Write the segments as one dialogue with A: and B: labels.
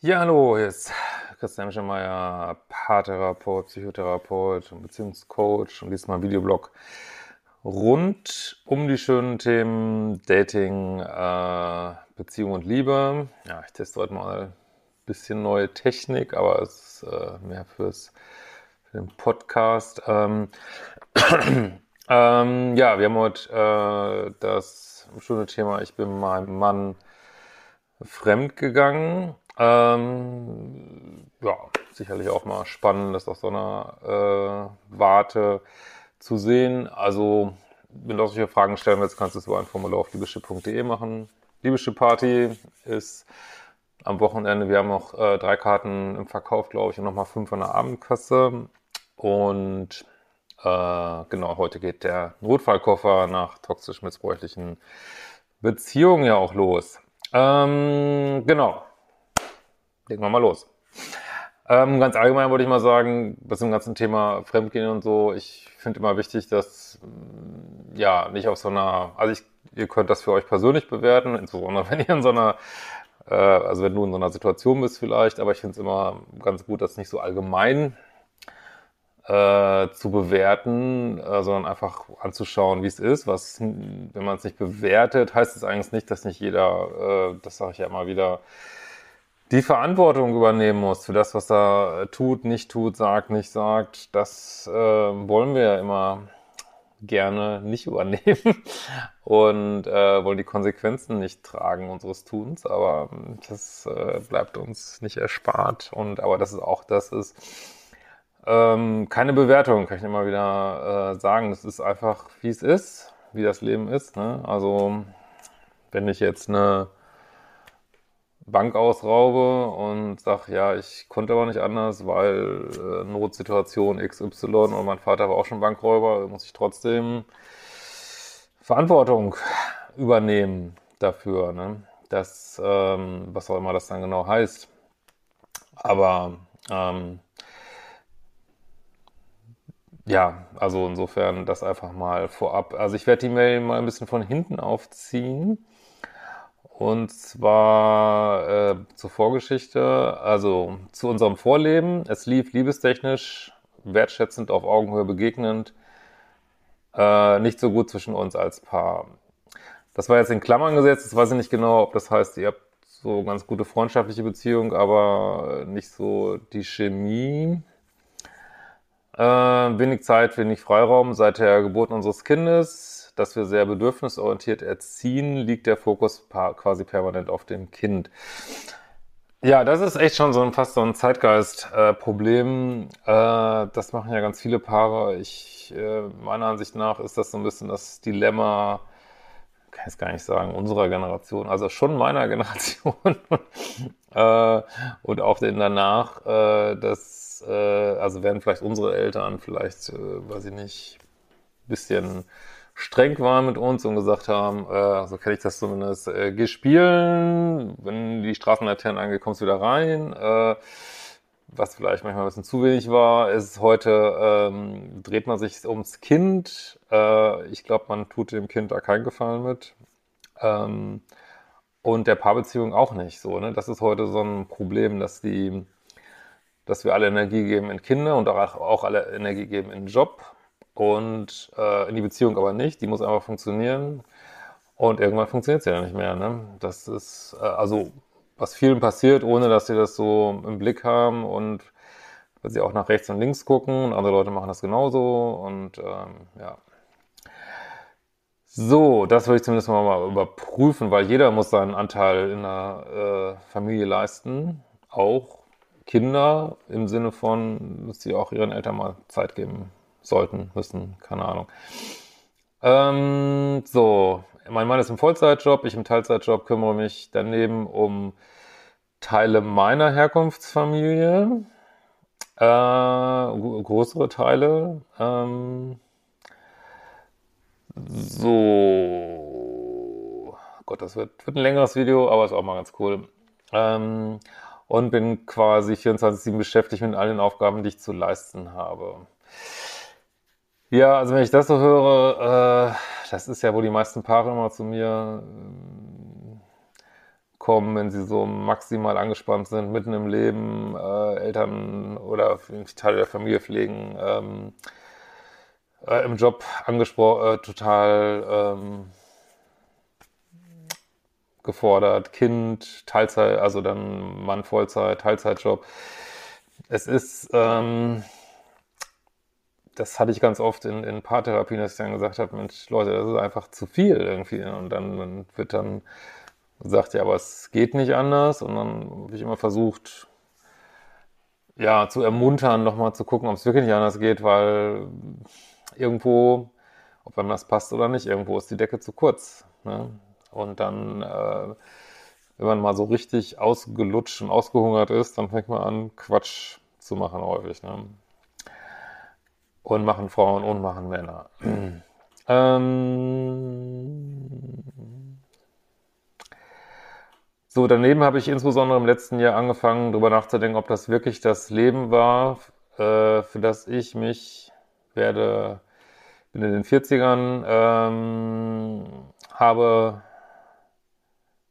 A: Ja, hallo, hier ist Christian Schemeier, Paartherapeut, Psychotherapeut und Beziehungscoach und diesmal Videoblog rund um die schönen Themen Dating, äh, Beziehung und Liebe. Ja, ich teste heute mal ein bisschen neue Technik, aber es ist äh, mehr fürs für den Podcast. Ähm, ähm, ja, wir haben heute äh, das schöne Thema, ich bin meinem Mann fremdgegangen. Ähm, ja, sicherlich auch mal spannend, das aus so einer äh, Warte zu sehen. Also, wenn du solche Fragen stellen willst, kannst du es über ein Formular auf liebeschip.de machen. Liebeschip Party ist am Wochenende. Wir haben noch äh, drei Karten im Verkauf, glaube ich, und nochmal fünf an der Abendkasse. Und äh, genau, heute geht der Notfallkoffer nach toxisch missbräuchlichen Beziehungen ja auch los. Ähm, genau. Legen wir mal los. Ähm, ganz allgemein wollte ich mal sagen, was im ganzen Thema Fremdgehen und so, ich finde immer wichtig, dass mm, ja nicht auf so einer, also ich, ihr könnt das für euch persönlich bewerten, insbesondere wenn ihr in so einer, äh, also wenn du in so einer Situation bist vielleicht, aber ich finde es immer ganz gut, das nicht so allgemein äh, zu bewerten, äh, sondern einfach anzuschauen, wie es ist. Was, wenn man es nicht bewertet, heißt es eigentlich nicht, dass nicht jeder, äh, das sage ich ja immer wieder, die Verantwortung übernehmen muss für das, was er tut, nicht tut, sagt, nicht sagt. Das äh, wollen wir ja immer gerne nicht übernehmen und äh, wollen die Konsequenzen nicht tragen unseres Tuns, aber das äh, bleibt uns nicht erspart und aber das ist auch das ist ähm, keine Bewertung, kann ich immer wieder äh, sagen. Das ist einfach, wie es ist, wie das Leben ist. Ne? Also wenn ich jetzt eine Bank ausraube und sage, ja, ich konnte aber nicht anders, weil äh, Notsituation XY und mein Vater war auch schon Bankräuber, muss ich trotzdem Verantwortung übernehmen dafür, ne? Das, ähm, was auch immer das dann genau heißt. Aber ähm, ja, also insofern das einfach mal vorab. Also ich werde die Mail mal ein bisschen von hinten aufziehen. Und zwar äh, zur Vorgeschichte, also zu unserem Vorleben. Es lief liebestechnisch, wertschätzend, auf Augenhöhe begegnend, äh, nicht so gut zwischen uns als Paar. Das war jetzt in Klammern gesetzt, das weiß ich nicht genau, ob das heißt, ihr habt so ganz gute freundschaftliche Beziehung, aber nicht so die Chemie. Äh, wenig Zeit, wenig Freiraum seit der Geburt unseres Kindes dass wir sehr bedürfnisorientiert erziehen, liegt der Fokus quasi permanent auf dem Kind. Ja, das ist echt schon so ein, fast so ein Zeitgeist-Problem. Äh, äh, das machen ja ganz viele Paare. Ich, äh, meiner Ansicht nach ist das so ein bisschen das Dilemma, kann ich es gar nicht sagen, unserer Generation, also schon meiner Generation äh, und auch den danach, äh, das, äh, also werden vielleicht unsere Eltern vielleicht, weiß ich nicht, bisschen streng waren mit uns und gesagt haben, äh, so kenne ich das zumindest, äh, geh spielen, wenn die Straßenlaternen angeht, kommst du wieder rein. Äh, was vielleicht manchmal ein bisschen zu wenig war, ist heute, ähm, dreht man sich ums Kind. Äh, ich glaube, man tut dem Kind da keinen Gefallen mit. Ähm, und der Paarbeziehung auch nicht so. Ne? Das ist heute so ein Problem, dass die, dass wir alle Energie geben in Kinder und auch, auch alle Energie geben in Job und äh, in die Beziehung aber nicht. Die muss einfach funktionieren. Und irgendwann funktioniert sie ja nicht mehr. Ne? Das ist äh, also, was vielen passiert, ohne dass sie das so im Blick haben und weil sie auch nach rechts und links gucken und andere Leute machen das genauso und ähm, ja. So, das würde ich zumindest mal überprüfen, weil jeder muss seinen Anteil in der äh, Familie leisten. Auch Kinder im Sinne von, dass sie auch ihren Eltern mal Zeit geben sollten, müssen, keine Ahnung. Ähm, so, mein Mann ist im Vollzeitjob, ich im Teilzeitjob kümmere mich daneben um Teile meiner Herkunftsfamilie, äh, größere Teile. Ähm, so, Gott, das wird, wird ein längeres Video, aber ist auch mal ganz cool. Ähm, und bin quasi 24-7 beschäftigt mit allen Aufgaben, die ich zu leisten habe. Ja, also wenn ich das so höre, äh, das ist ja, wo die meisten Paare immer zu mir äh, kommen, wenn sie so maximal angespannt sind, mitten im Leben, äh, Eltern oder Teile der Familie pflegen, ähm, äh, im Job angesprochen, äh, total ähm, gefordert, Kind, Teilzeit, also dann Mann Vollzeit, Teilzeitjob. Es ist, ähm, das hatte ich ganz oft in, in Paartherapien, dass ich dann gesagt habe, Mensch, Leute, das ist einfach zu viel irgendwie. Und dann wird dann gesagt, ja, aber es geht nicht anders. Und dann habe ich immer versucht, ja, zu ermuntern, nochmal zu gucken, ob es wirklich nicht anders geht, weil irgendwo, ob einem das passt oder nicht, irgendwo ist die Decke zu kurz. Ne? Und dann, äh, wenn man mal so richtig ausgelutscht und ausgehungert ist, dann fängt man an, Quatsch zu machen häufig. Ne? Und machen Frauen und machen Männer. ähm, so, daneben habe ich insbesondere im letzten Jahr angefangen, darüber nachzudenken, ob das wirklich das Leben war, äh, für das ich mich werde, bin in den 40ern, ähm, habe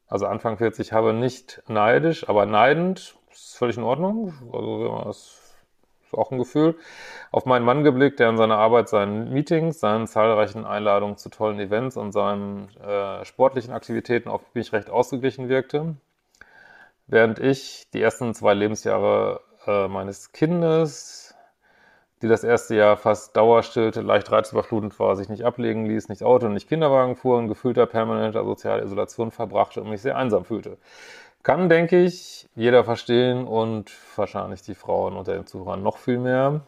A: also Anfang 40, habe nicht neidisch, aber neidend, ist völlig in Ordnung. Also das ist auch ein Gefühl. Auf meinen Mann geblickt, der in seiner Arbeit, seinen Meetings, seinen zahlreichen Einladungen zu tollen Events und seinen äh, sportlichen Aktivitäten auf mich recht ausgeglichen wirkte. Während ich die ersten zwei Lebensjahre äh, meines Kindes die das erste Jahr fast dauerstillte, leicht reizüberflutend war, sich nicht ablegen ließ, nicht Auto und nicht Kinderwagen fuhr und gefühlter permanenter sozialer Isolation verbrachte und mich sehr einsam fühlte. Kann, denke ich, jeder verstehen und wahrscheinlich die Frauen unter den Zuhörern noch viel mehr.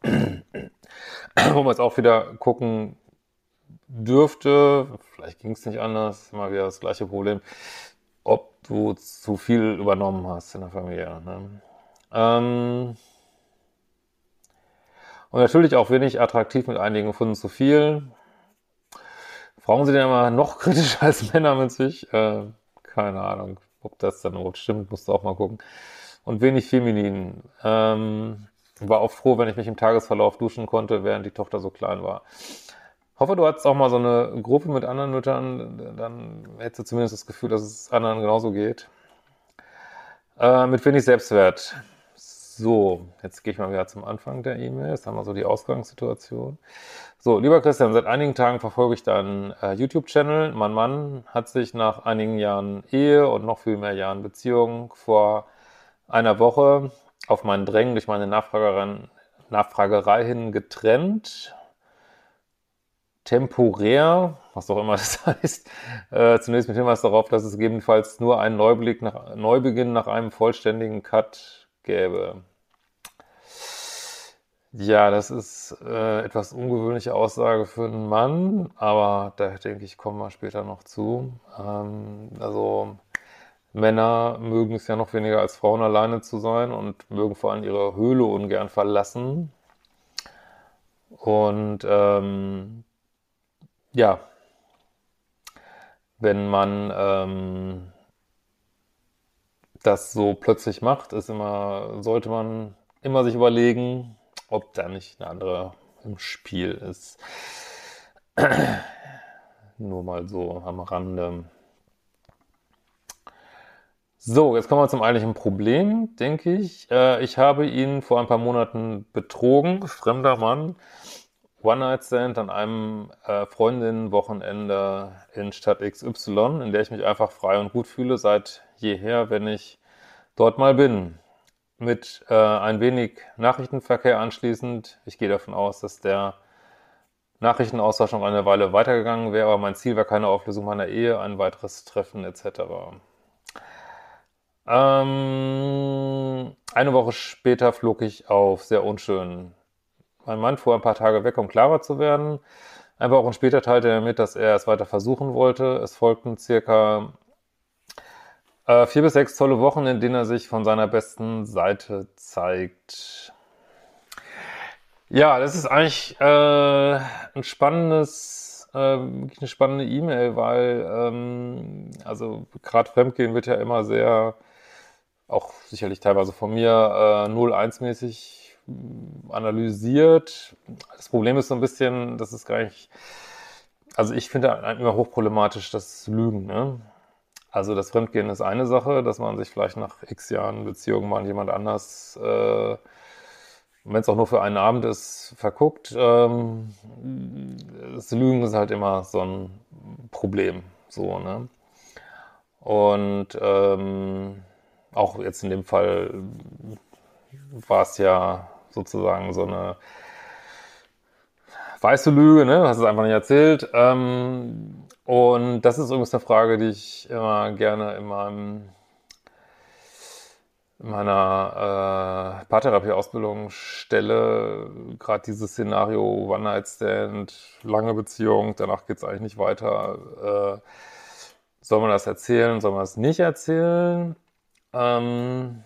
A: Wo man jetzt auch wieder gucken dürfte, vielleicht ging es nicht anders, immer wieder das gleiche Problem, ob du zu viel übernommen hast in der Familie. Ne? Ähm, und natürlich auch wenig attraktiv mit einigen Funden zu viel. Frauen sind ja immer noch kritischer als Männer mit sich. Äh, keine Ahnung, ob das dann überhaupt stimmt, musst du auch mal gucken. Und wenig feminin. Ähm, war auch froh, wenn ich mich im Tagesverlauf duschen konnte, während die Tochter so klein war. Hoffe, du hattest auch mal so eine Gruppe mit anderen Müttern, dann hättest du zumindest das Gefühl, dass es anderen genauso geht. Äh, mit wenig Selbstwert. So, jetzt gehe ich mal wieder zum Anfang der E-Mail. Jetzt haben wir so die Ausgangssituation. So, lieber Christian, seit einigen Tagen verfolge ich deinen äh, YouTube-Channel. Mein Mann hat sich nach einigen Jahren Ehe und noch viel mehr Jahren Beziehung vor einer Woche auf meinen Drängen durch meine Nachfragerei hin getrennt. Temporär, was auch immer das heißt, äh, zunächst mit Hinweis darauf, dass es gegebenenfalls nur einen Neublick nach, Neubeginn nach einem vollständigen Cut gäbe. Ja, das ist äh, etwas ungewöhnliche Aussage für einen Mann, aber da denke ich, kommen wir später noch zu. Ähm, also Männer mögen es ja noch weniger als Frauen alleine zu sein und mögen vor allem ihre Höhle ungern verlassen. Und ähm, ja, wenn man ähm, das so plötzlich macht, ist immer, sollte man immer sich überlegen, ob da nicht eine andere im Spiel ist. Nur mal so am Rande. So, jetzt kommen wir zum eigentlichen Problem, denke ich. Äh, ich habe ihn vor ein paar Monaten betrogen, fremder Mann. One-Night-Stand an einem äh, Freundinnen-Wochenende in Stadt XY, in der ich mich einfach frei und gut fühle seit jeher, wenn ich dort mal bin. Mit äh, ein wenig Nachrichtenverkehr anschließend. Ich gehe davon aus, dass der Nachrichtenaustausch noch eine Weile weitergegangen wäre, aber mein Ziel war keine Auflösung meiner Ehe, ein weiteres Treffen etc. Ähm, eine Woche später flog ich auf, sehr unschön. Mein Mann fuhr ein paar Tage weg, um klarer zu werden. Ein paar Wochen später teilte er mit, dass er es weiter versuchen wollte. Es folgten circa äh, vier bis sechs tolle Wochen, in denen er sich von seiner besten Seite zeigt. Ja, das ist eigentlich äh, ein spannendes, äh, eine spannende E-Mail, weil ähm, also gerade Fremdgehen wird ja immer sehr, auch sicherlich teilweise von mir, äh, 0-1-mäßig analysiert. Das Problem ist so ein bisschen, das ist gar nicht, also ich finde immer hochproblematisch das Lügen. Ne? Also das Fremdgehen ist eine Sache, dass man sich vielleicht nach x Jahren Beziehung mal an jemand anders, äh, wenn es auch nur für einen Abend ist, verguckt. Ähm, das Lügen ist halt immer so ein Problem. So, ne? Und ähm, auch jetzt in dem Fall war es ja sozusagen so eine weiße Lüge, ne? Du hast es einfach nicht erzählt. Ähm, und das ist übrigens eine Frage, die ich immer gerne in meinem in meiner äh, Paartherapie-Ausbildung stelle, gerade dieses Szenario One-Night-Stand, lange Beziehung, danach geht es eigentlich nicht weiter. Äh, soll man das erzählen, soll man das nicht erzählen? Ähm,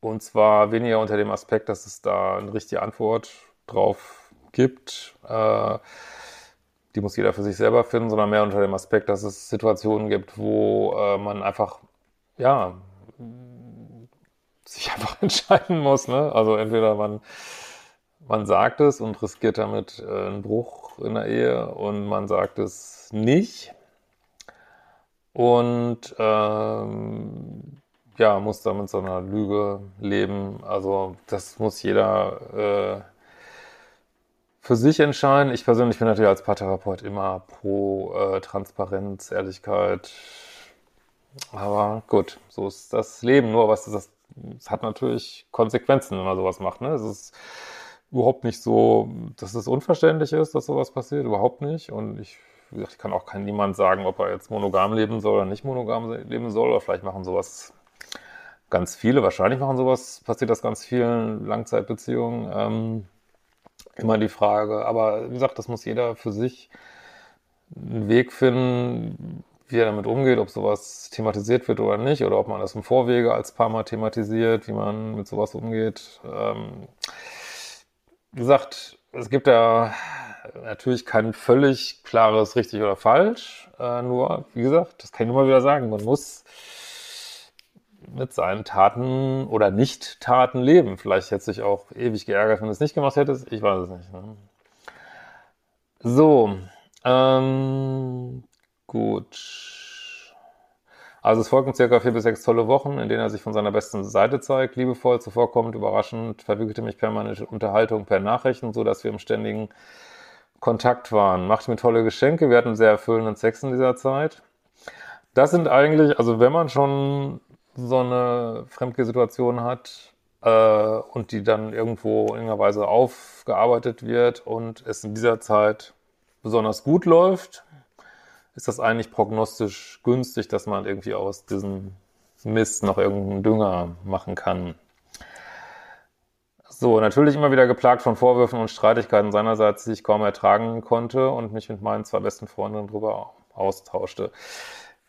A: und zwar weniger unter dem Aspekt, dass es da eine richtige Antwort drauf gibt. Äh, die muss jeder für sich selber finden, sondern mehr unter dem Aspekt, dass es Situationen gibt, wo äh, man einfach, ja, sich einfach entscheiden muss. Ne? Also entweder man, man sagt es und riskiert damit äh, einen Bruch in der Ehe und man sagt es nicht. Und ähm, ja, muss da mit so einer Lüge leben. Also das muss jeder äh, für sich entscheiden. Ich persönlich bin natürlich als Paartherapeut immer pro äh, Transparenz, Ehrlichkeit. Aber gut, so ist das Leben. Nur was das, das hat natürlich Konsequenzen, wenn man sowas macht. Ne? Es ist überhaupt nicht so, dass es unverständlich ist, dass sowas passiert. Überhaupt nicht. Und ich wie gesagt, ich kann auch kein niemand sagen, ob er jetzt monogam leben soll oder nicht monogam leben soll, oder vielleicht machen sowas ganz viele, wahrscheinlich machen sowas, passiert das ganz vielen Langzeitbeziehungen. Ähm, immer die Frage, aber wie gesagt, das muss jeder für sich einen Weg finden, wie er damit umgeht, ob sowas thematisiert wird oder nicht, oder ob man das im Vorwege als paar Mal thematisiert, wie man mit sowas umgeht. Ähm, wie gesagt, es gibt ja natürlich kein völlig klares richtig oder falsch, äh, nur, wie gesagt, das kann ich nur mal wieder sagen, man muss mit seinen Taten oder Nicht-Taten leben. Vielleicht hätte sich auch ewig geärgert, wenn du es nicht gemacht hättest. Ich weiß es nicht. Ne? So, ähm, gut. Also es folgen circa vier bis sechs tolle Wochen, in denen er sich von seiner besten Seite zeigt, liebevoll, zuvorkommend, überraschend, verwickelte mich permanent Unterhaltung per Nachrichten, so dass wir im ständigen Kontakt waren. Machte mir tolle Geschenke, wir hatten sehr erfüllenden Sex in dieser Zeit. Das sind eigentlich, also wenn man schon so eine Fremdgehsituation hat äh, und die dann irgendwo in irgendeiner Weise aufgearbeitet wird und es in dieser Zeit besonders gut läuft, ist das eigentlich prognostisch günstig, dass man irgendwie aus diesem Mist noch irgendeinen Dünger machen kann. So, natürlich immer wieder geplagt von Vorwürfen und Streitigkeiten seinerseits, die ich kaum ertragen konnte und mich mit meinen zwei besten Freundinnen darüber austauschte.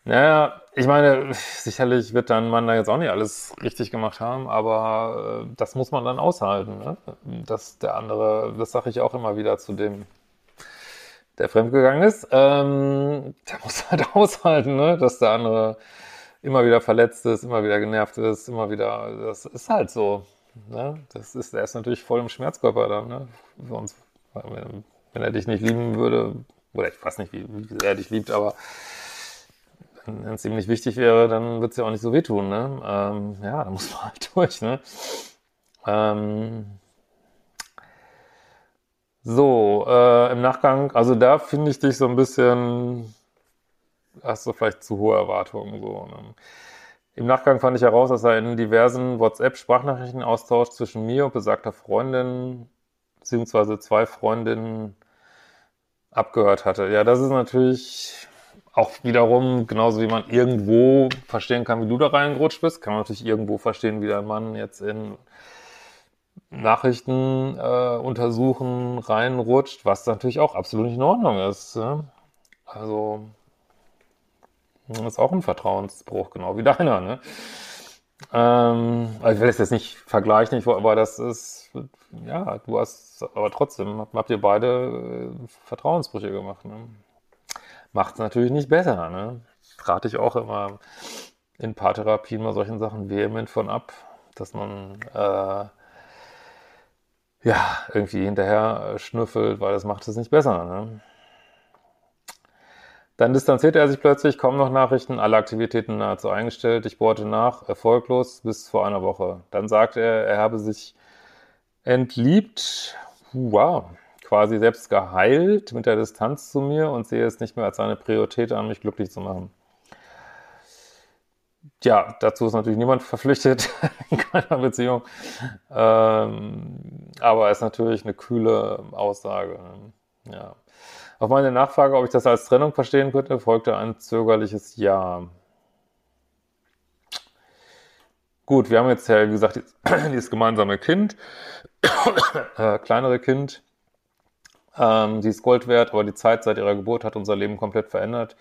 A: Naja, ich meine, sicherlich wird dein Mann da jetzt auch nicht alles richtig gemacht haben, aber äh, das muss man dann aushalten. Ne? Dass der andere, das sage ich auch immer wieder zu dem, der fremdgegangen ist, ähm, der muss halt aushalten, ne? dass der andere immer wieder verletzt ist, immer wieder genervt ist, immer wieder, das ist halt so. Ne? Das ist, der ist natürlich voll im Schmerzkörper dann. Ne? Sonst, wenn, wenn er dich nicht lieben würde, oder ich weiß nicht, wie, wie er dich liebt, aber wenn es ihm nicht wichtig wäre, dann wird es ja auch nicht so wehtun. Ne? Ähm, ja, da muss man halt durch. Ne? Ähm, so, äh, im Nachgang, also da finde ich dich so ein bisschen, hast du vielleicht zu hohe Erwartungen. So, ne? Im Nachgang fand ich heraus, dass er in diversen WhatsApp-Sprachnachrichten Austausch zwischen mir und besagter Freundin, beziehungsweise zwei Freundinnen abgehört hatte. Ja, das ist natürlich auch wiederum, genauso wie man irgendwo verstehen kann, wie du da reingerutscht bist, kann man natürlich irgendwo verstehen, wie dein Mann jetzt in Nachrichten äh, untersuchen reinrutscht, was natürlich auch absolut nicht in Ordnung ist. Ja? Also das ist auch ein Vertrauensbruch, genau wie deiner. Ne? Ähm, ich will das jetzt nicht vergleichen, aber das ist, ja, du hast, aber trotzdem habt ihr beide äh, Vertrauensbrüche gemacht. Ne? Macht es natürlich nicht besser. Ne? Rate ich auch immer in Paartherapien mal solchen Sachen vehement von ab, dass man äh, ja irgendwie hinterher schnüffelt, weil das macht es nicht besser. Ne? Dann distanzierte er sich plötzlich, kaum noch Nachrichten, alle Aktivitäten nahezu eingestellt. Ich bohrte nach, erfolglos bis vor einer Woche. Dann sagte er, er habe sich entliebt, wow, quasi selbst geheilt mit der Distanz zu mir und sehe es nicht mehr als seine Priorität an, mich glücklich zu machen. Ja, dazu ist natürlich niemand verpflichtet in keiner Beziehung. Ähm, aber es ist natürlich eine kühle Aussage. Ja. Auf meine Nachfrage, ob ich das als Trennung verstehen könnte, folgte ein zögerliches Ja. Gut, wir haben jetzt ja, wie gesagt, dieses gemeinsame Kind, äh, kleinere Kind. Ähm, sie ist Gold wert, aber die Zeit seit ihrer Geburt hat unser Leben komplett verändert.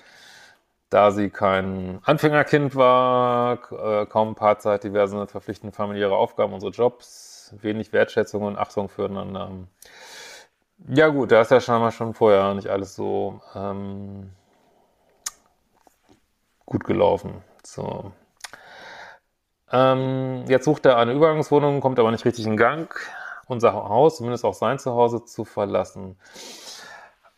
A: Da sie kein Anfängerkind war, äh, kaum Paarzeit, diverse verpflichtende familiäre Aufgaben, unsere Jobs, wenig Wertschätzung und Achtung füreinander. Ja gut, da ist ja scheinbar schon vorher nicht alles so ähm, gut gelaufen. So. Ähm, jetzt sucht er eine Übergangswohnung, kommt aber nicht richtig in Gang, unser Haus, zumindest auch sein Zuhause, zu verlassen.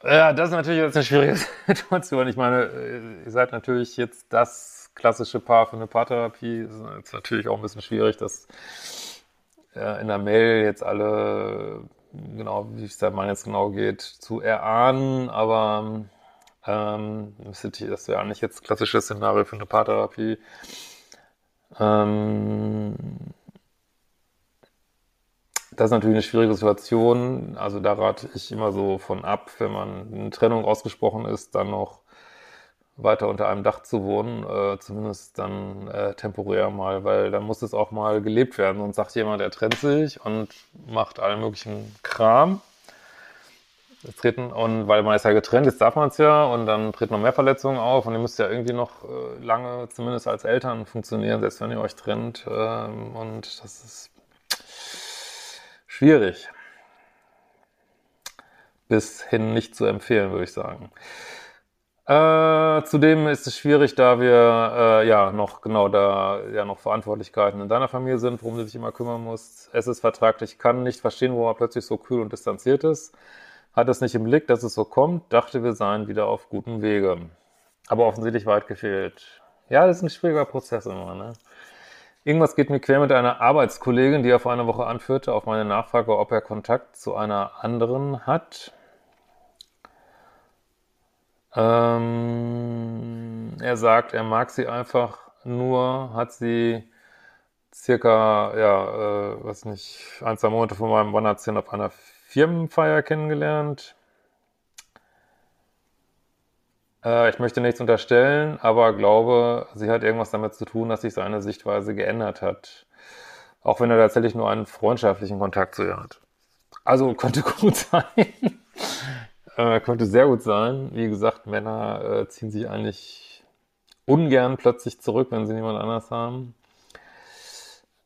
A: Ja, das ist natürlich jetzt eine schwierige Situation. Ich meine, äh, ihr seid natürlich jetzt das klassische Paar für eine Paartherapie. Ist jetzt natürlich auch ein bisschen schwierig, dass äh, in der Mail jetzt alle genau, wie es der Mann jetzt genau geht, zu erahnen, aber ähm, das wäre eigentlich jetzt klassisches Szenario für eine Paartherapie. Ähm, das ist natürlich eine schwierige Situation. Also da rate ich immer so von ab, wenn man eine Trennung ausgesprochen ist, dann noch weiter unter einem Dach zu wohnen, äh, zumindest dann äh, temporär mal, weil dann muss es auch mal gelebt werden. Und sagt jemand, er trennt sich und macht allen möglichen Kram. Treten, und weil man ist ja getrennt, jetzt darf man es ja, und dann treten noch mehr Verletzungen auf und ihr müsst ja irgendwie noch äh, lange, zumindest als Eltern, funktionieren, selbst wenn ihr euch trennt. Ähm, und das ist schwierig. Bis hin nicht zu empfehlen, würde ich sagen. Äh, zudem ist es schwierig, da wir äh, ja noch genau da ja noch Verantwortlichkeiten in deiner Familie sind, worum du dich immer kümmern musst. Es ist vertraglich, kann nicht verstehen, wo man plötzlich so kühl und distanziert ist. Hat es nicht im Blick, dass es so kommt, dachte wir seien wieder auf gutem Wege. Aber offensichtlich weit gefehlt. Ja, das ist ein schwieriger Prozess immer, ne? Irgendwas geht mir quer mit einer Arbeitskollegin, die er vor einer Woche anführte, auf meine Nachfrage, ob er Kontakt zu einer anderen hat. Ähm, er sagt, er mag sie einfach nur, hat sie circa, ja, äh, was nicht, ein, zwei Monate vor meinem Wanderzählen auf einer Firmenfeier kennengelernt. Äh, ich möchte nichts unterstellen, aber glaube, sie hat irgendwas damit zu tun, dass sich seine Sichtweise geändert hat. Auch wenn er tatsächlich nur einen freundschaftlichen Kontakt zu ihr hat. Also könnte gut sein. Äh, könnte sehr gut sein. Wie gesagt, Männer äh, ziehen sich eigentlich ungern plötzlich zurück, wenn sie niemand anders haben.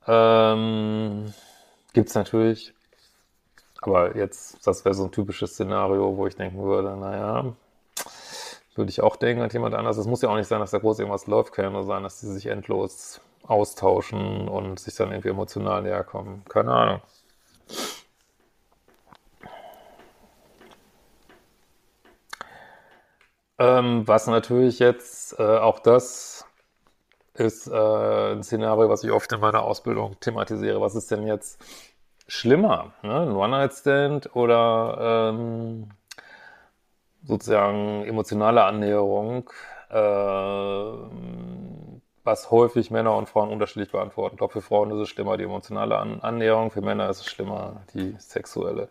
A: Ähm, Gibt natürlich. Aber jetzt, das wäre so ein typisches Szenario, wo ich denken würde, naja, würde ich auch denken, hat jemand anders. Es muss ja auch nicht sein, dass da groß irgendwas läuft, kann ja nur sein, dass sie sich endlos austauschen und sich dann irgendwie emotional näher kommen. Keine Ahnung. Ähm, was natürlich jetzt, äh, auch das ist äh, ein Szenario, was ich oft in meiner Ausbildung thematisiere. Was ist denn jetzt schlimmer? Ne? Ein One-Night-Stand oder ähm, sozusagen emotionale Annäherung, äh, was häufig Männer und Frauen unterschiedlich beantworten. Ich glaube, für Frauen ist es schlimmer die emotionale An Annäherung, für Männer ist es schlimmer die sexuelle.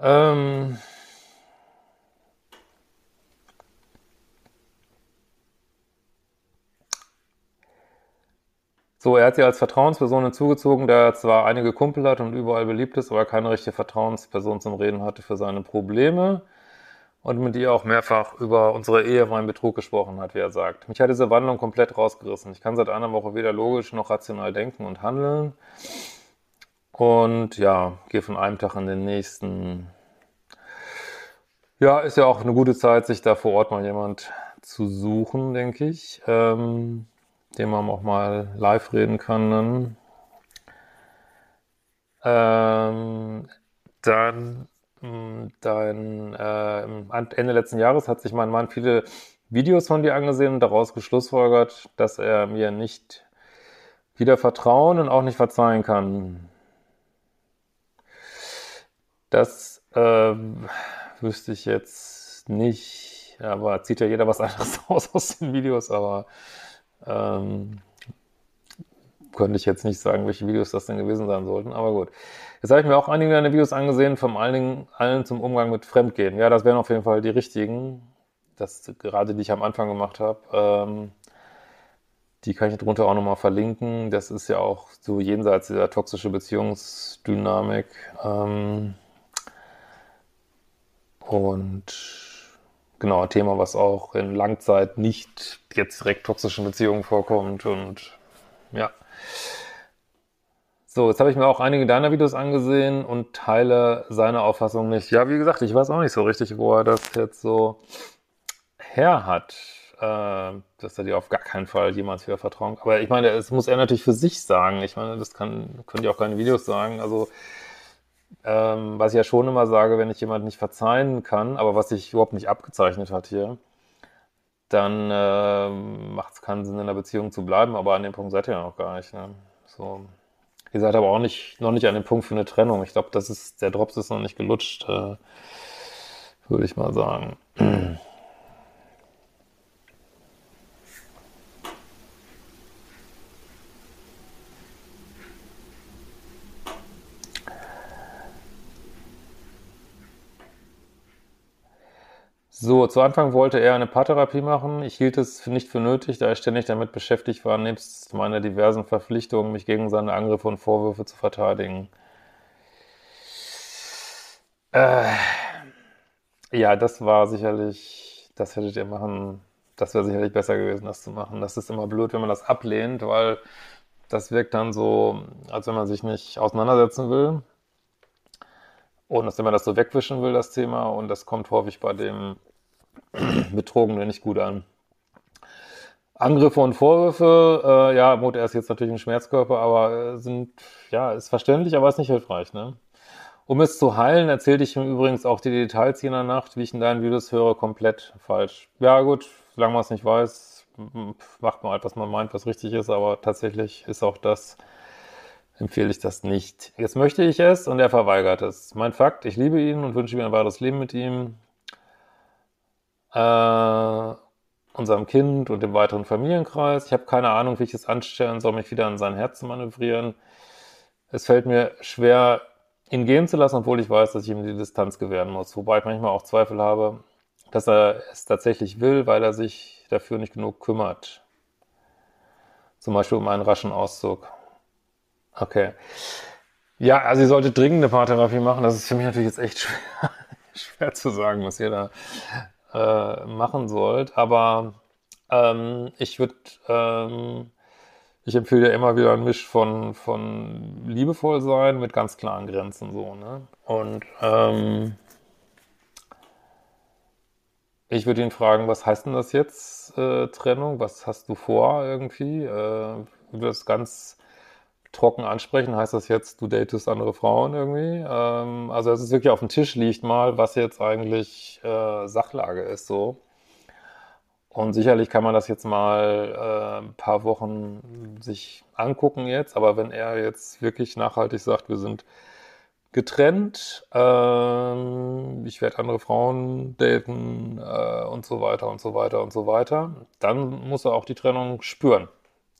A: Ähm, So, er hat sie als Vertrauensperson hinzugezogen, der er zwar einige Kumpel hat und überall beliebt ist, aber keine richtige Vertrauensperson zum Reden hatte für seine Probleme und mit ihr auch mehrfach über unsere Ehe meinen Betrug gesprochen hat, wie er sagt. Mich hat diese Wandlung komplett rausgerissen. Ich kann seit einer Woche weder logisch noch rational denken und handeln. Und ja, gehe von einem Tag in den nächsten. Ja, ist ja auch eine gute Zeit, sich da vor Ort mal jemand zu suchen, denke ich. Ähm, dem man auch mal live reden kann. Dann, ähm, dann Dein, äh, Ende letzten Jahres hat sich mein Mann viele Videos von dir angesehen und daraus geschlussfolgert, dass er mir nicht wieder vertrauen und auch nicht verzeihen kann. Das äh, wüsste ich jetzt nicht, aber zieht ja jeder was anderes aus aus den Videos, aber ähm, könnte ich jetzt nicht sagen, welche Videos das denn gewesen sein sollten, aber gut. Jetzt habe ich mir auch einige deiner Videos angesehen, vor allen Dingen allen zum Umgang mit Fremdgehen. Ja, das wären auf jeden Fall die richtigen, das gerade die ich am Anfang gemacht habe. Ähm, die kann ich drunter auch nochmal verlinken. Das ist ja auch so jenseits dieser toxischen Beziehungsdynamik. Ähm, und genau, ein Thema, was auch in Langzeit nicht jetzt direkt toxischen Beziehungen vorkommt und ja. So, jetzt habe ich mir auch einige deiner Videos angesehen und teile seine Auffassung nicht. Ja, wie gesagt, ich weiß auch nicht so richtig, wo er das jetzt so her hat, äh, dass er dir auf gar keinen Fall jemals wieder vertrauen kann. Aber ich meine, es muss er natürlich für sich sagen. Ich meine, das kann, können ja auch keine Videos sagen. Also, ähm, was ich ja schon immer sage, wenn ich jemand nicht verzeihen kann, aber was sich überhaupt nicht abgezeichnet hat hier, dann äh, macht es keinen Sinn, in der Beziehung zu bleiben, aber an dem Punkt seid ihr ja noch gar nicht. Ne? So. Ihr seid aber auch nicht, noch nicht an dem Punkt für eine Trennung. Ich glaube, das ist, der Drops ist noch nicht gelutscht, äh, würde ich mal sagen. So, zu Anfang wollte er eine Paartherapie machen. Ich hielt es nicht für nötig, da er ständig damit beschäftigt war, nebst meiner diversen Verpflichtungen, mich gegen seine Angriffe und Vorwürfe zu verteidigen. Äh, ja, das war sicherlich, das hättet ihr machen, das wäre sicherlich besser gewesen, das zu machen. Das ist immer blöd, wenn man das ablehnt, weil das wirkt dann so, als wenn man sich nicht auseinandersetzen will. Und als wenn man das so wegwischen will, das Thema. Und das kommt häufig bei dem Betrogene nicht gut an. Angriffe und Vorwürfe, äh, ja, gut, er ist jetzt natürlich ein Schmerzkörper, aber äh, sind, ja, ist verständlich, aber ist nicht hilfreich, ne? Um es zu heilen, erzählte ich ihm übrigens auch die Details jener Nacht, wie ich in deinen Videos höre, komplett falsch. Ja, gut, solange man es nicht weiß, macht man halt, was man meint, was richtig ist, aber tatsächlich ist auch das, empfehle ich das nicht. Jetzt möchte ich es und er verweigert es. Mein Fakt, ich liebe ihn und wünsche mir ein weiteres Leben mit ihm äh, unserem Kind und dem weiteren Familienkreis. Ich habe keine Ahnung, wie ich es anstellen soll, mich wieder an sein Herz zu manövrieren. Es fällt mir schwer, ihn gehen zu lassen, obwohl ich weiß, dass ich ihm die Distanz gewähren muss. Wobei ich manchmal auch Zweifel habe, dass er es tatsächlich will, weil er sich dafür nicht genug kümmert. Zum Beispiel um einen raschen Auszug. Okay. Ja, also ihr solltet dringend eine Paartherapie machen. Das ist für mich natürlich jetzt echt schwer, schwer zu sagen, was ihr da äh, machen sollt. Aber ähm, ich würde, ähm, ich empfehle ja immer wieder ein Misch von, von liebevoll sein mit ganz klaren Grenzen so. Ne? Und ähm, ich würde ihn fragen, was heißt denn das jetzt, äh, Trennung? Was hast du vor irgendwie? Äh, das ganz trocken ansprechen, heißt das jetzt, du datest andere Frauen irgendwie? Ähm, also dass es wirklich auf dem Tisch liegt mal, was jetzt eigentlich äh, Sachlage ist so. Und sicherlich kann man das jetzt mal äh, ein paar Wochen sich angucken jetzt, aber wenn er jetzt wirklich nachhaltig sagt, wir sind getrennt, ähm, ich werde andere Frauen daten äh, und so weiter und so weiter und so weiter, dann muss er auch die Trennung spüren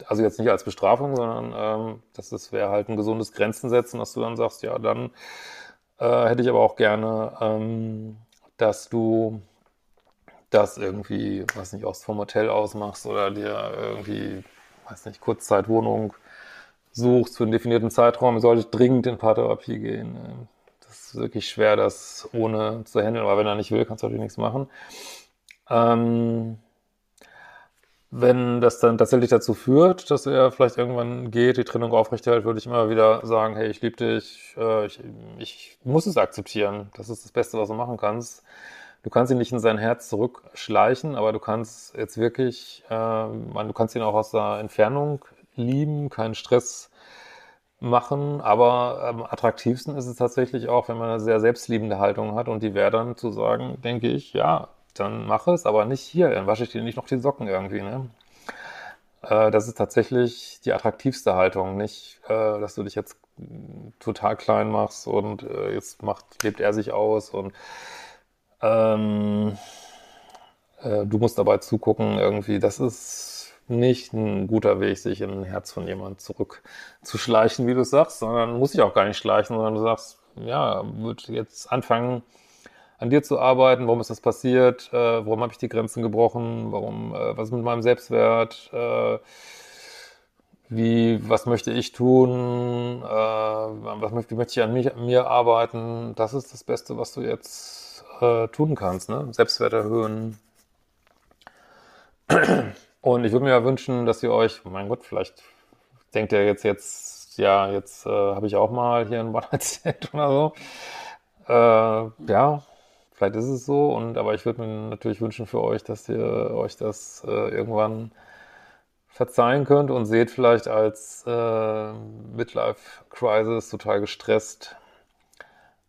A: also jetzt nicht als Bestrafung, sondern ähm, das wäre halt ein gesundes Grenzen setzen, dass du dann sagst, ja, dann äh, hätte ich aber auch gerne, ähm, dass du das irgendwie, weiß nicht, aus vom Hotel ausmachst oder dir irgendwie, weiß nicht, Kurzzeitwohnung suchst für einen definierten Zeitraum, sollte ich dringend in Paartherapie gehen. Das ist wirklich schwer, das ohne zu handeln, aber wenn er nicht will, kannst du natürlich nichts machen. Ähm, wenn das dann tatsächlich dazu führt, dass er vielleicht irgendwann geht, die Trennung aufrechterhält, würde ich immer wieder sagen, hey, ich liebe dich, äh, ich, ich muss es akzeptieren. Das ist das Beste, was du machen kannst. Du kannst ihn nicht in sein Herz zurückschleichen, aber du kannst jetzt wirklich, äh, du kannst ihn auch aus der Entfernung lieben, keinen Stress machen, aber am attraktivsten ist es tatsächlich auch, wenn man eine sehr selbstliebende Haltung hat und die wäre dann zu sagen, denke ich, ja, dann mach es, aber nicht hier, dann wasche ich dir nicht noch die Socken irgendwie, ne? Äh, das ist tatsächlich die attraktivste Haltung, nicht, äh, dass du dich jetzt total klein machst und äh, jetzt macht, lebt er sich aus und ähm, äh, du musst dabei zugucken, irgendwie, das ist nicht ein guter Weg, sich in ein Herz von jemandem zurückzuschleichen, wie du sagst, sondern muss ich auch gar nicht schleichen, sondern du sagst, ja, wird jetzt anfangen, an dir zu arbeiten. Warum ist das passiert? Äh, warum habe ich die Grenzen gebrochen? Warum, äh, was ist mit meinem Selbstwert? Äh, wie, was möchte ich tun? Äh, was möchte, wie möchte ich an, mich, an mir arbeiten? Das ist das Beste, was du jetzt äh, tun kannst. Ne? Selbstwert erhöhen. Und ich würde mir ja wünschen, dass ihr euch, mein Gott, vielleicht denkt ihr jetzt, jetzt, ja, jetzt äh, habe ich auch mal hier ein One-Night-Stand oder so. Äh, ja, Vielleicht ist es so, und aber ich würde mir natürlich wünschen für euch, dass ihr euch das äh, irgendwann verzeihen könnt und seht vielleicht als äh, Midlife-Crisis total gestresst.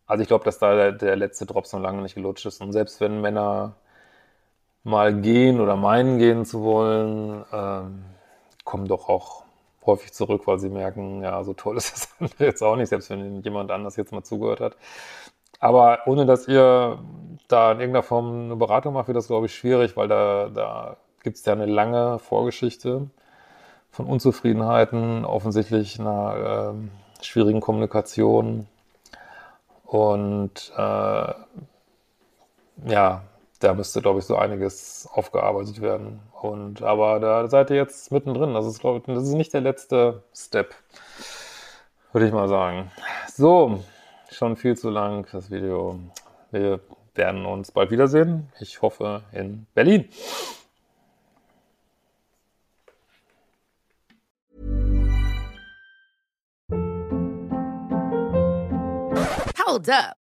A: Also ich glaube, dass da der, der letzte Drop so lange nicht gelutscht ist. Und selbst wenn Männer mal gehen oder meinen gehen zu wollen, ähm, kommen doch auch häufig zurück, weil sie merken, ja, so toll ist das andere jetzt auch nicht, selbst wenn jemand anders jetzt mal zugehört hat. Aber ohne dass ihr da in irgendeiner Form eine Beratung macht, wird das, glaube ich, schwierig, weil da, da gibt es ja eine lange Vorgeschichte von Unzufriedenheiten, offensichtlich einer äh, schwierigen Kommunikation. Und äh, ja, da müsste, glaube ich, so einiges aufgearbeitet werden. Und aber da seid ihr jetzt mittendrin. Das ist, glaube ich, das ist nicht der letzte Step, würde ich mal sagen. So, schon viel zu lang, das Video. Wir werden uns bald wiedersehen. Ich hoffe in Berlin.
B: Hold up.